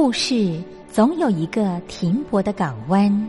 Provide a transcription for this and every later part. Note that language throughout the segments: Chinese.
故事总有一个停泊的港湾。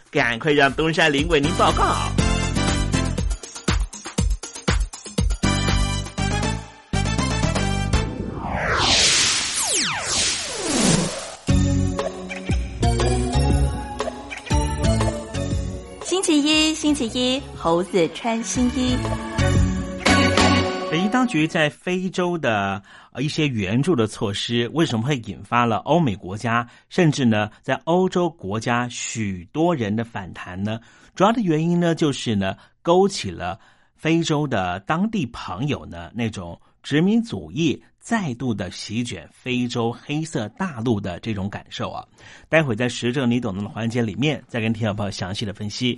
赶快让东山林为您报告。星期一，星期一，猴子穿新衣。北京当局在非洲的一些援助的措施，为什么会引发了欧美国家，甚至呢，在欧洲国家许多人的反弹呢？主要的原因呢，就是呢，勾起了非洲的当地朋友呢那种殖民主义再度的席卷非洲黑色大陆的这种感受啊。待会在时政你懂的环节里面，再跟听众朋友详细的分析。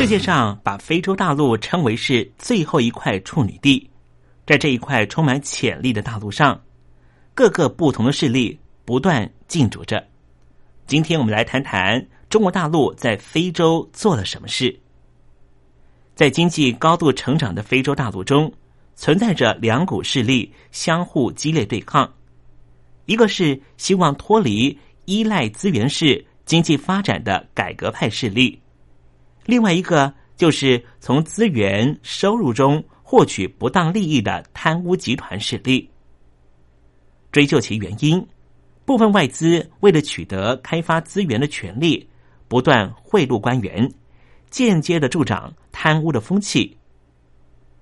世界上把非洲大陆称为是最后一块处女地，在这一块充满潜力的大陆上，各个不同的势力不断竞逐着。今天我们来谈谈中国大陆在非洲做了什么事。在经济高度成长的非洲大陆中，存在着两股势力相互激烈对抗，一个是希望脱离依赖资源式经济发展的改革派势力。另外一个就是从资源收入中获取不当利益的贪污集团势力。追究其原因，部分外资为了取得开发资源的权利，不断贿赂官员，间接的助长贪污的风气。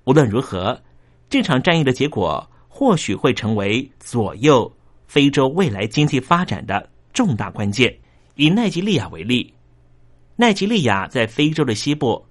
无论如何，这场战役的结果或许会成为左右非洲未来经济发展的重大关键。以奈及利亚为例，奈及利亚在非洲的西部，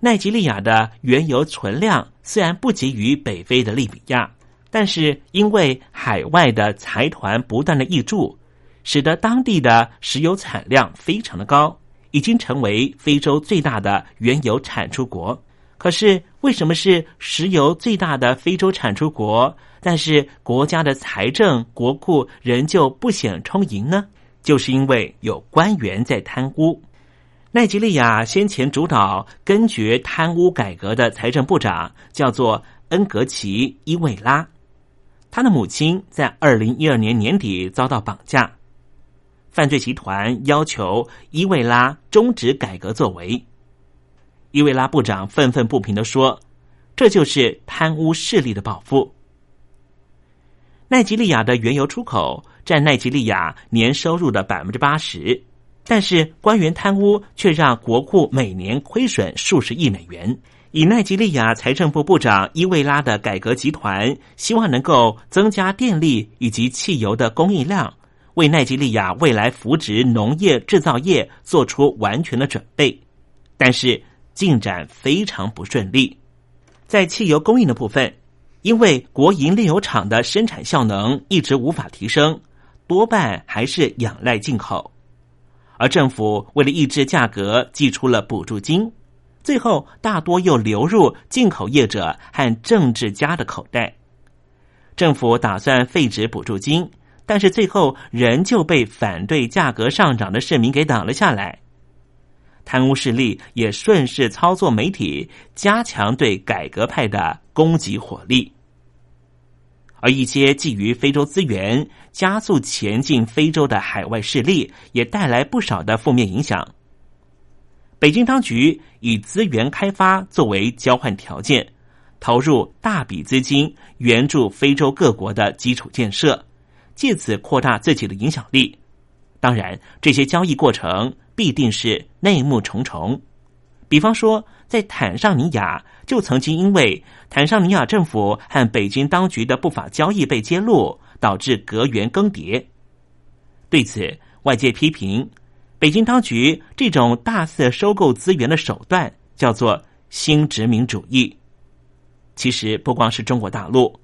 奈及利亚的原油存量虽然不及于北非的利比亚。但是，因为海外的财团不断的挹注，使得当地的石油产量非常的高，已经成为非洲最大的原油产出国。可是，为什么是石油最大的非洲产出国，但是国家的财政国库仍旧不显充盈呢？就是因为有官员在贪污。奈及利亚先前主导根绝贪污改革的财政部长叫做恩格奇伊维拉。他的母亲在二零一二年年底遭到绑架，犯罪集团要求伊维拉终止改革作为。伊维拉部长愤愤不平的说：“这就是贪污势力的报复。”奈及利亚的原油出口占奈及利亚年收入的百分之八十，但是官员贪污却让国库每年亏损数十亿美元。以奈及利亚财政部部长伊维拉的改革集团希望能够增加电力以及汽油的供应量，为奈及利亚未来扶植农业制造业做出完全的准备，但是进展非常不顺利。在汽油供应的部分，因为国营炼油厂的生产效能一直无法提升，多半还是仰赖进口，而政府为了抑制价格，寄出了补助金。最后，大多又流入进口业者和政治家的口袋。政府打算废止补助金，但是最后仍旧被反对价格上涨的市民给挡了下来。贪污势力也顺势操作媒体，加强对改革派的攻击火力。而一些觊觎非洲资源、加速前进非洲的海外势力，也带来不少的负面影响。北京当局以资源开发作为交换条件，投入大笔资金援助非洲各国的基础建设，借此扩大自己的影响力。当然，这些交易过程必定是内幕重重。比方说，在坦桑尼亚就曾经因为坦桑尼亚政府和北京当局的不法交易被揭露，导致阁员更迭。对此，外界批评。北京当局这种大肆收购资源的手段叫做新殖民主义。其实不光是中国大陆，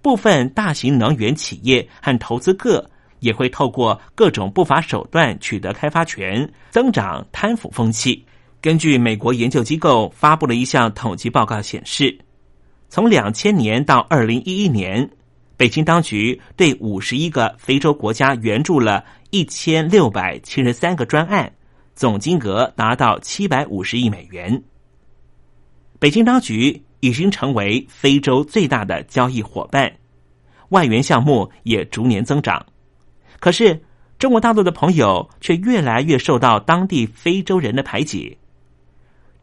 部分大型能源企业和投资客也会透过各种不法手段取得开发权，增长贪腐风气。根据美国研究机构发布的一项统计报告显示，从两千年到二零一一年。北京当局对五十一个非洲国家援助了一千六百七十三个专案，总金额达到七百五十亿美元。北京当局已经成为非洲最大的交易伙伴，外援项目也逐年增长。可是，中国大陆的朋友却越来越受到当地非洲人的排挤。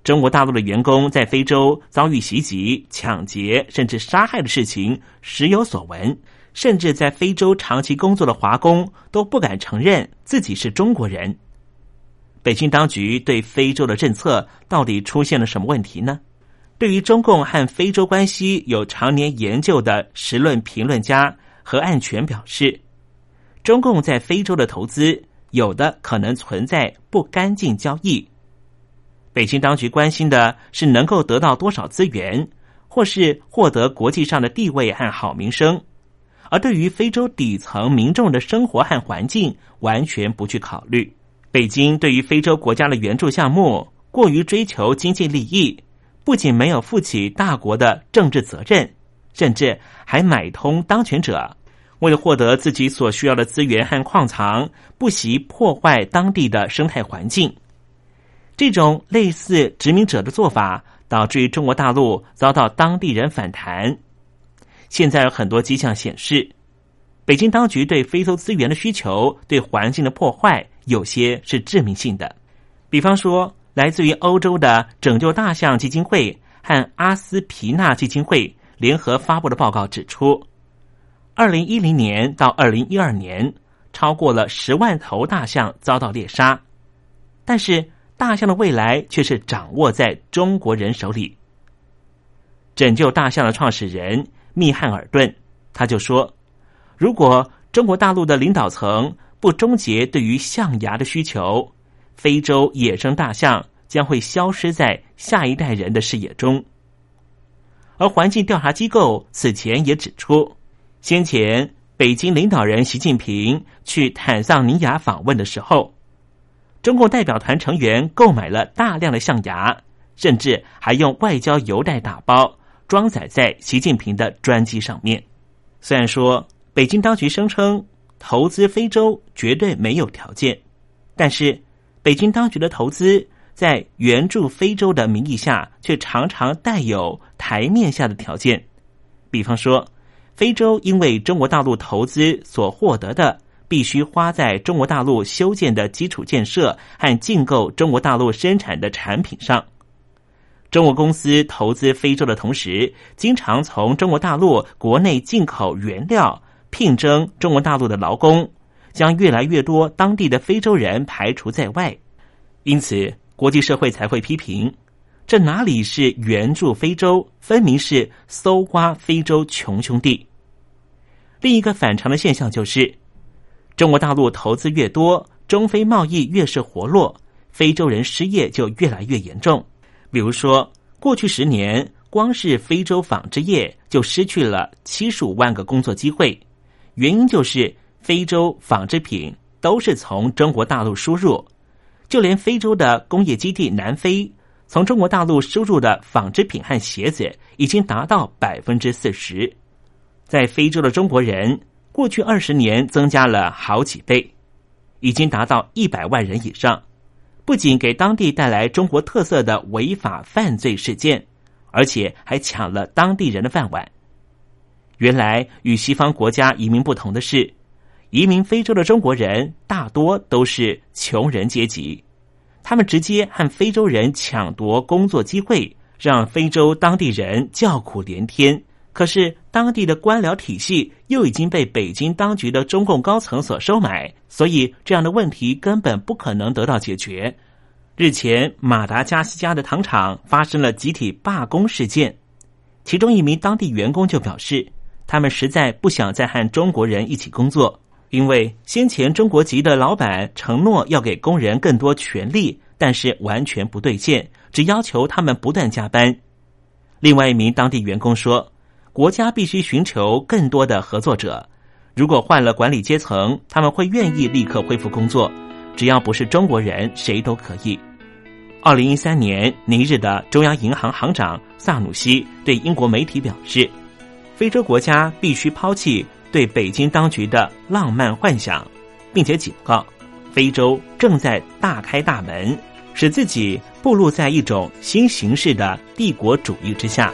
中国大陆的员工在非洲遭遇袭击、抢劫，甚至杀害的事情时有所闻。甚至在非洲长期工作的华工都不敢承认自己是中国人。北京当局对非洲的政策到底出现了什么问题呢？对于中共和非洲关系有常年研究的时论评论家何岸全表示，中共在非洲的投资有的可能存在不干净交易。北京当局关心的是能够得到多少资源，或是获得国际上的地位和好名声，而对于非洲底层民众的生活和环境完全不去考虑。北京对于非洲国家的援助项目过于追求经济利益，不仅没有负起大国的政治责任，甚至还买通当权者，为了获得自己所需要的资源和矿藏，不惜破坏当地的生态环境。这种类似殖民者的做法，导致于中国大陆遭到当地人反弹。现在有很多迹象显示，北京当局对非洲资源的需求、对环境的破坏，有些是致命性的。比方说，来自于欧洲的拯救大象基金会和阿斯皮纳基金会联合发布的报告指出，二零一零年到二零一二年，超过了十万头大象遭到猎杀，但是大象的未来却是掌握在中国人手里。拯救大象的创始人密汉尔顿他就说：“如果中国大陆的领导层不终结对于象牙的需求，非洲野生大象将会消失在下一代人的视野中。而环境调查机构此前也指出，先前北京领导人习近平去坦桑尼亚访问的时候，中共代表团成员购买了大量的象牙，甚至还用外交邮袋打包装载在习近平的专机上面。虽然说北京当局声称投资非洲绝对没有条件，但是。北京当局的投资在援助非洲的名义下，却常常带有台面下的条件。比方说，非洲因为中国大陆投资所获得的，必须花在中国大陆修建的基础建设和进购中国大陆生产的产品上。中国公司投资非洲的同时，经常从中国大陆国内进口原料，聘征中国大陆的劳工。将越来越多当地的非洲人排除在外，因此国际社会才会批评：这哪里是援助非洲，分明是搜刮非洲穷兄弟。另一个反常的现象就是，中国大陆投资越多，中非贸易越是活络，非洲人失业就越来越严重。比如说，过去十年，光是非洲纺织业就失去了七十五万个工作机会，原因就是。非洲纺织品都是从中国大陆输入，就连非洲的工业基地南非，从中国大陆输入的纺织品和鞋子已经达到百分之四十。在非洲的中国人，过去二十年增加了好几倍，已经达到一百万人以上。不仅给当地带来中国特色的违法犯罪事件，而且还抢了当地人的饭碗。原来与西方国家移民不同的是。移民非洲的中国人大多都是穷人阶级，他们直接和非洲人抢夺工作机会，让非洲当地人叫苦连天。可是当地的官僚体系又已经被北京当局的中共高层所收买，所以这样的问题根本不可能得到解决。日前，马达加斯加的糖厂发生了集体罢工事件，其中一名当地员工就表示，他们实在不想再和中国人一起工作。因为先前中国籍的老板承诺要给工人更多权利，但是完全不兑现，只要求他们不断加班。另外一名当地员工说：“国家必须寻求更多的合作者，如果换了管理阶层，他们会愿意立刻恢复工作。只要不是中国人，谁都可以。”二零一三年，尼日的中央银行行长萨努西对英国媒体表示：“非洲国家必须抛弃。”对北京当局的浪漫幻想，并且警告，非洲正在大开大门，使自己步入在一种新形式的帝国主义之下。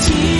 see.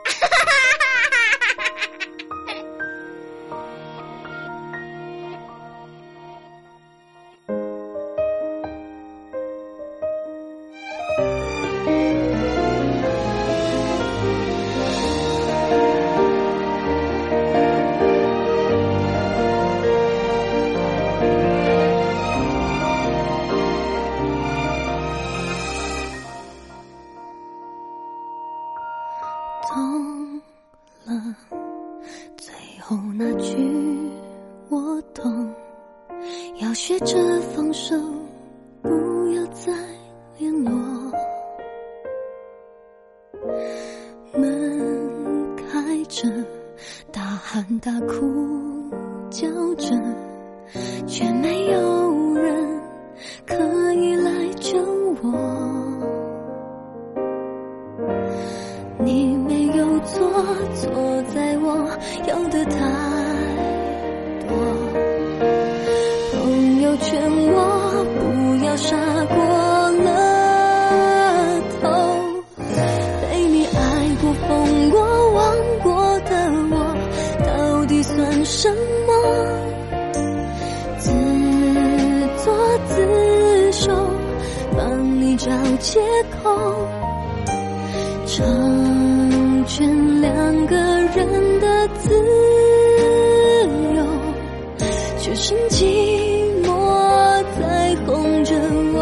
借口成全两个人的自由只剩寂寞在哄着我。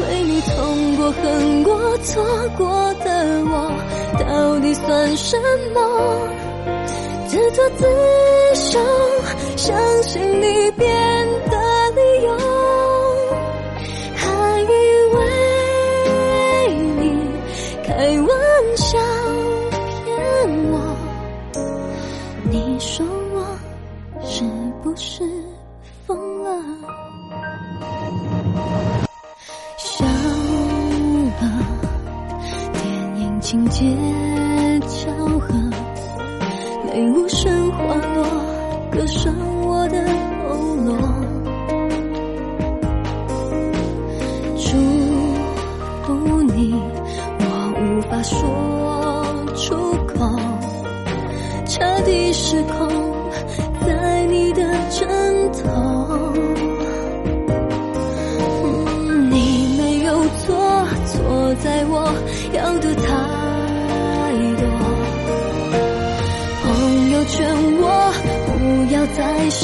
为你痛过恨过错过的我到底算什么？自作自受相信你别痛在你的枕头。你没有错，错在我要的太多。朋友劝我不要再傻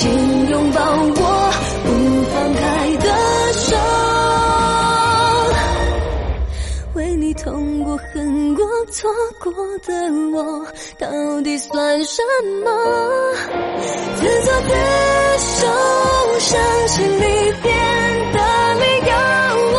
请拥抱我不放开的手。为你痛过、恨过、错过的我，到底算什么？自作自受，相信离别的理由，还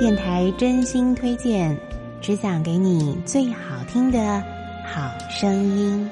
电台真心推荐，只想给你最好听的好声音。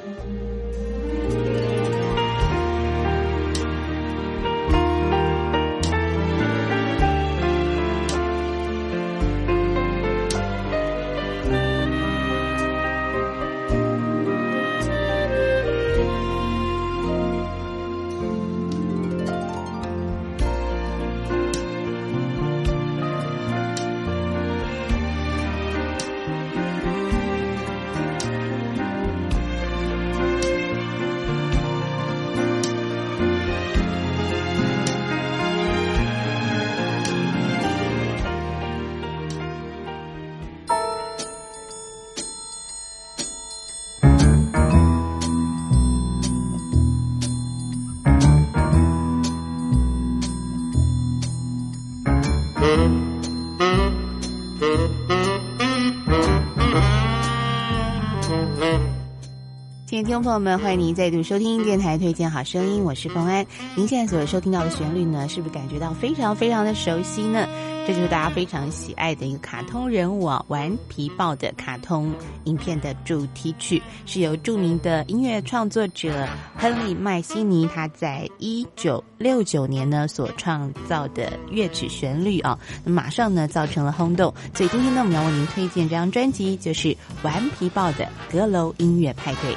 听众朋友们，欢迎您再度收听电台推荐好声音，我是冯安。您现在所收听到的旋律呢，是不是感觉到非常非常的熟悉呢？这就是大家非常喜爱的一个卡通人物啊，《顽皮豹》的卡通影片的主题曲，是由著名的音乐创作者亨利麦西尼他在一九六九年呢所创造的乐曲旋律啊，那马上呢造成了轰动。所以今天呢，我们要为您推荐这张专辑，就是《顽皮豹》的阁楼音乐派对。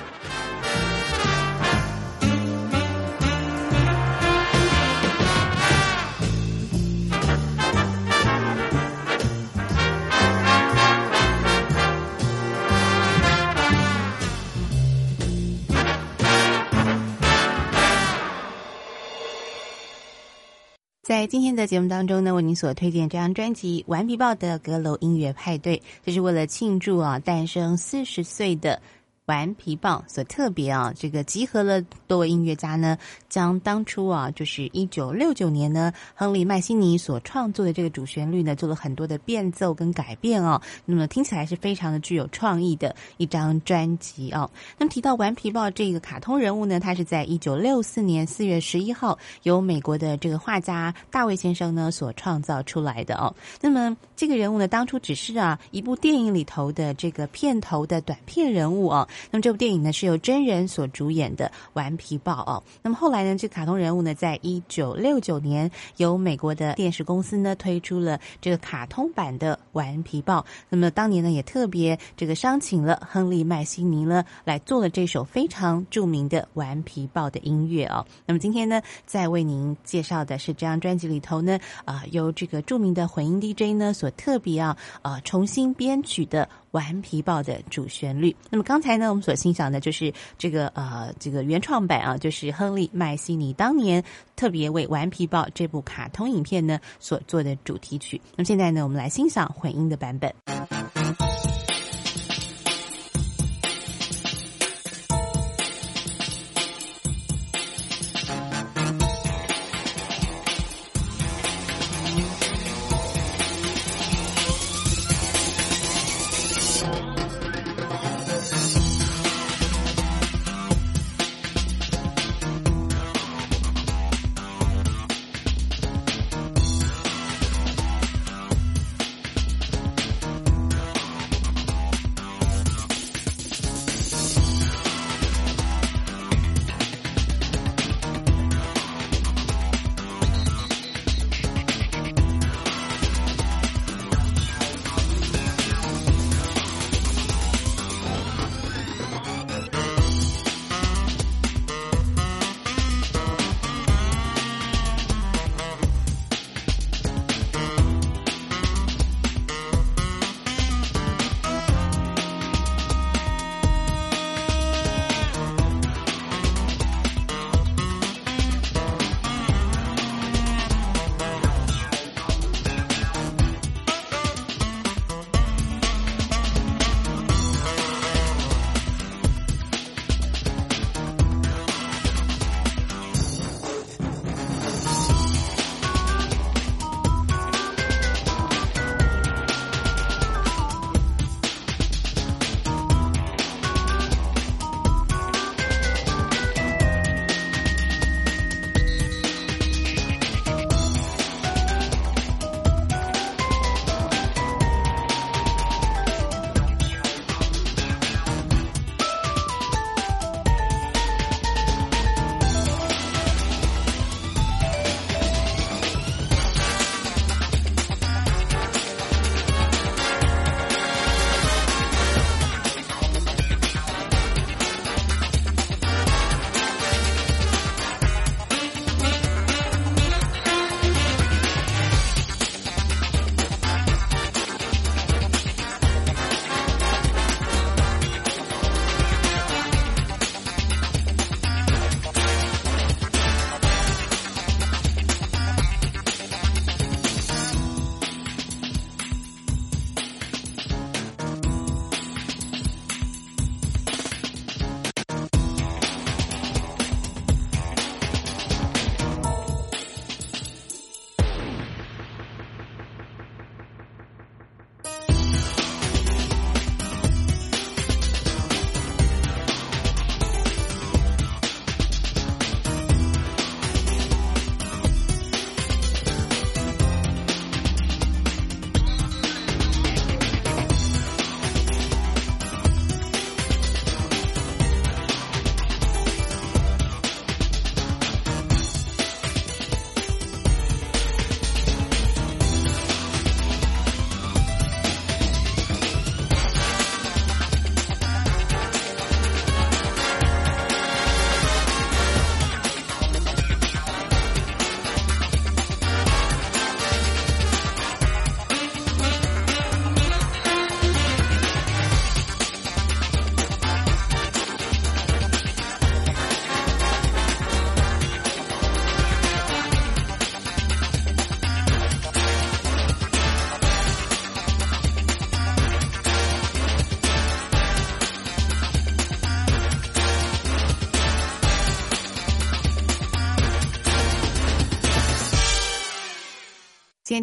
在今天的节目当中呢，为您所推荐这张专辑《顽皮豹的阁楼音乐派对》，这是为了庆祝啊诞生四十岁的。顽皮豹所特别啊，这个集合了多位音乐家呢，将当初啊，就是一九六九年呢，亨利麦西尼所创作的这个主旋律呢，做了很多的变奏跟改变哦。那么听起来是非常的具有创意的一张专辑哦。那么提到顽皮豹这个卡通人物呢，他是在一九六四年四月十一号由美国的这个画家大卫先生呢所创造出来的哦。那么这个人物呢，当初只是啊一部电影里头的这个片头的短片人物哦。那么这部电影呢是由真人所主演的《顽皮豹》哦。那么后来呢，这卡通人物呢，在一九六九年由美国的电视公司呢推出了这个卡通版的《顽皮豹》。那么当年呢，也特别这个商请了亨利麦西尼呢来做了这首非常著名的《顽皮豹》的音乐哦。那么今天呢，在为您介绍的是这张专辑里头呢，啊，由这个著名的混音 DJ 呢所特别啊，呃，重新编曲的。顽皮豹的主旋律。那么刚才呢，我们所欣赏的就是这个呃这个原创版啊，就是亨利麦西尼当年特别为《顽皮豹》这部卡通影片呢所做的主题曲。那么现在呢，我们来欣赏混音的版本。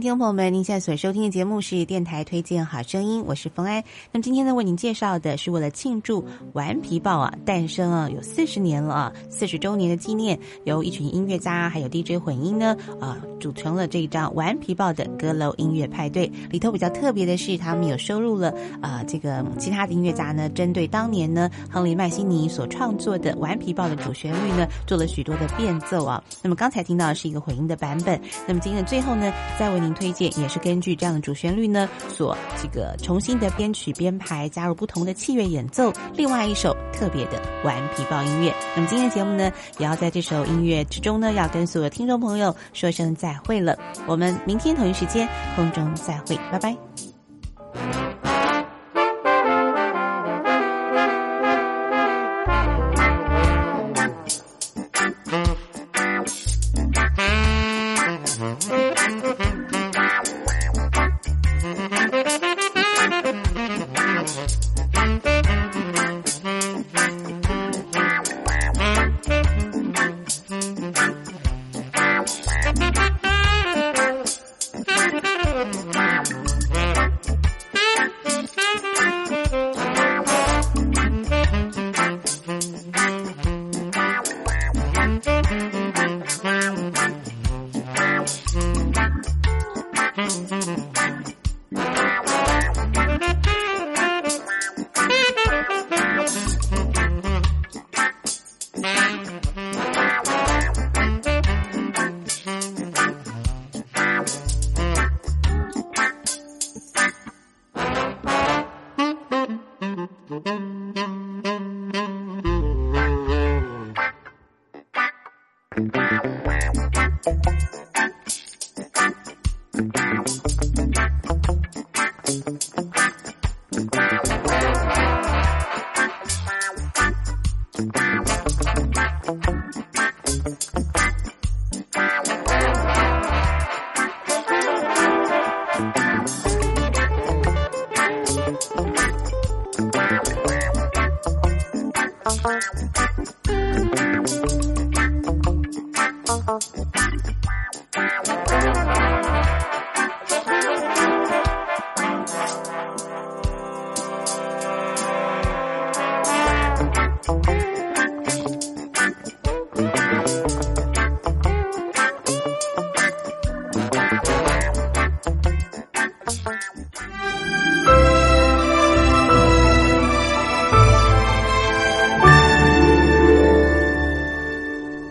听众朋友们，您现在所收听的节目是电台推荐好声音，我是冯安。那么今天呢，为您介绍的是为了庆祝《顽皮豹》啊诞生啊有四十年了啊，四十周年的纪念，由一群音乐家还有 DJ 混音呢啊组成了这一张《顽皮豹》的阁楼音乐派对。里头比较特别的是，他们有收录了啊这个其他的音乐家呢，针对当年呢亨利麦西尼所创作的《顽皮豹》的主旋律呢，做了许多的变奏啊。那么刚才听到是一个混音的版本，那么今天的最后呢，再为您推荐也是根据这样的主旋律呢，所这个重新的编曲编排，加入不同的器乐演奏，另外一首特别的顽皮豹音乐。那么今天的节目呢，也要在这首音乐之中呢，要跟所有听众朋友说声再会了。我们明天同一时间空中再会，拜拜。